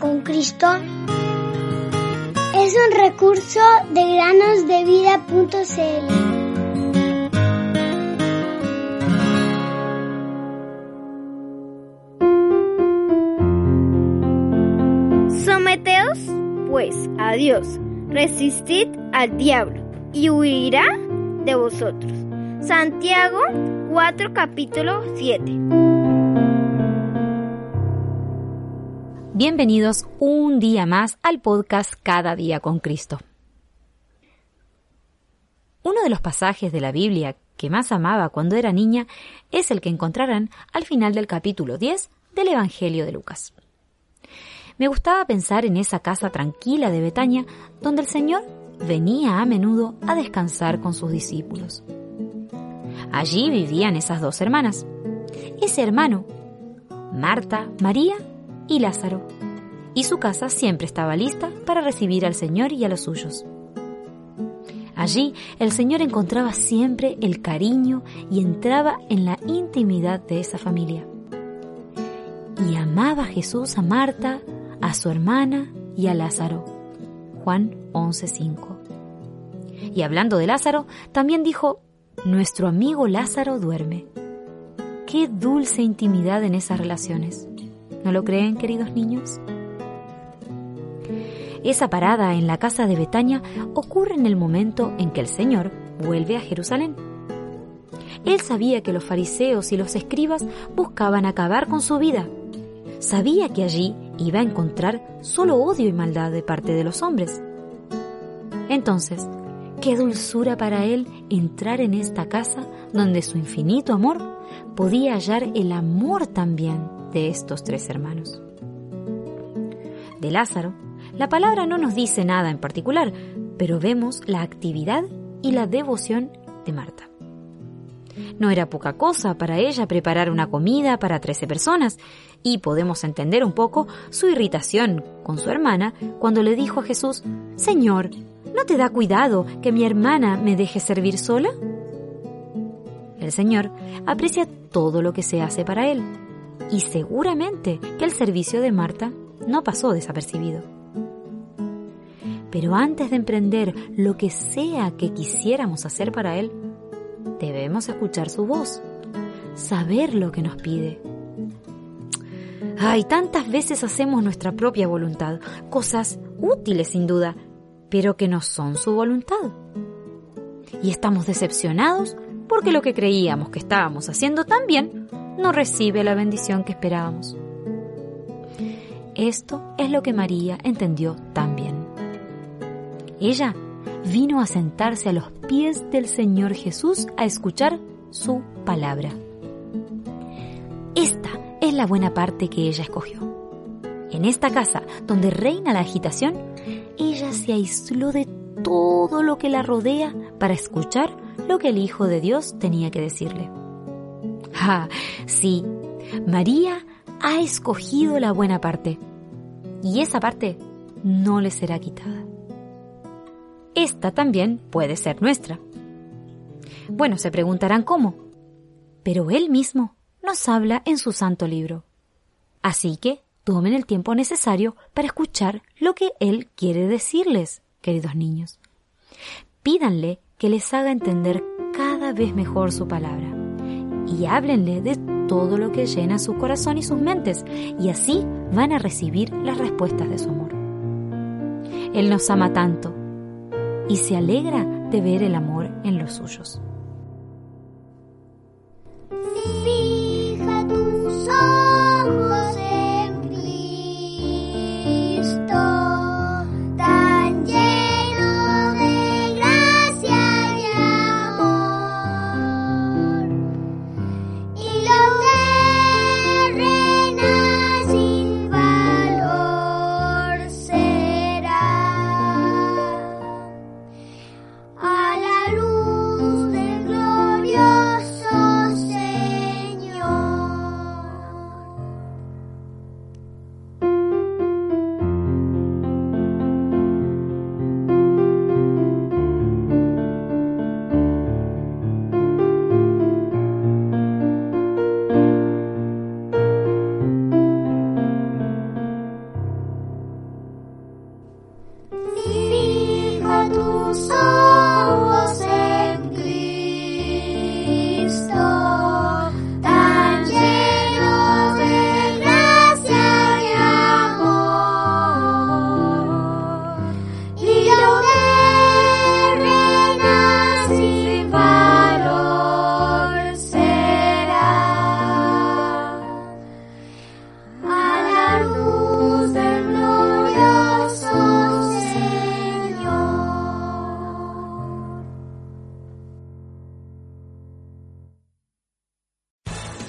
Con Cristo es un recurso de granosdevida.cl. Someteos, pues, a Dios, resistid al diablo, y huirá de vosotros. Santiago 4, capítulo 7. Bienvenidos un día más al podcast Cada día con Cristo. Uno de los pasajes de la Biblia que más amaba cuando era niña es el que encontrarán al final del capítulo 10 del Evangelio de Lucas. Me gustaba pensar en esa casa tranquila de Betania donde el Señor venía a menudo a descansar con sus discípulos. Allí vivían esas dos hermanas. Ese hermano, Marta, María y Lázaro. Y su casa siempre estaba lista para recibir al Señor y a los suyos. Allí el Señor encontraba siempre el cariño y entraba en la intimidad de esa familia. Y amaba Jesús a Marta, a su hermana y a Lázaro. Juan 11:5. Y hablando de Lázaro, también dijo, nuestro amigo Lázaro duerme. Qué dulce intimidad en esas relaciones. ¿No lo creen, queridos niños? Esa parada en la casa de Betania ocurre en el momento en que el Señor vuelve a Jerusalén. Él sabía que los fariseos y los escribas buscaban acabar con su vida. Sabía que allí iba a encontrar solo odio y maldad de parte de los hombres. Entonces, qué dulzura para él entrar en esta casa donde su infinito amor podía hallar el amor también de estos tres hermanos. De Lázaro, la palabra no nos dice nada en particular, pero vemos la actividad y la devoción de Marta. No era poca cosa para ella preparar una comida para 13 personas, y podemos entender un poco su irritación con su hermana cuando le dijo a Jesús, Señor, ¿no te da cuidado que mi hermana me deje servir sola? El Señor aprecia todo lo que se hace para Él, y seguramente que el servicio de Marta no pasó desapercibido. Pero antes de emprender lo que sea que quisiéramos hacer para Él, debemos escuchar su voz, saber lo que nos pide. Ay, tantas veces hacemos nuestra propia voluntad, cosas útiles sin duda, pero que no son su voluntad. Y estamos decepcionados porque lo que creíamos que estábamos haciendo tan bien no recibe la bendición que esperábamos. Esto es lo que María entendió tan bien. Ella vino a sentarse a los pies del Señor Jesús a escuchar su palabra. Esta es la buena parte que ella escogió. En esta casa, donde reina la agitación, ella se aisló de todo lo que la rodea para escuchar lo que el Hijo de Dios tenía que decirle. Ah, sí, María ha escogido la buena parte, y esa parte no le será quitada. Esta también puede ser nuestra. Bueno, se preguntarán cómo, pero Él mismo nos habla en su santo libro. Así que tomen el tiempo necesario para escuchar lo que Él quiere decirles, queridos niños. Pídanle que les haga entender cada vez mejor su palabra y háblenle de todo lo que llena su corazón y sus mentes, y así van a recibir las respuestas de su amor. Él nos ama tanto y se alegra de ver el amor en los suyos. Fija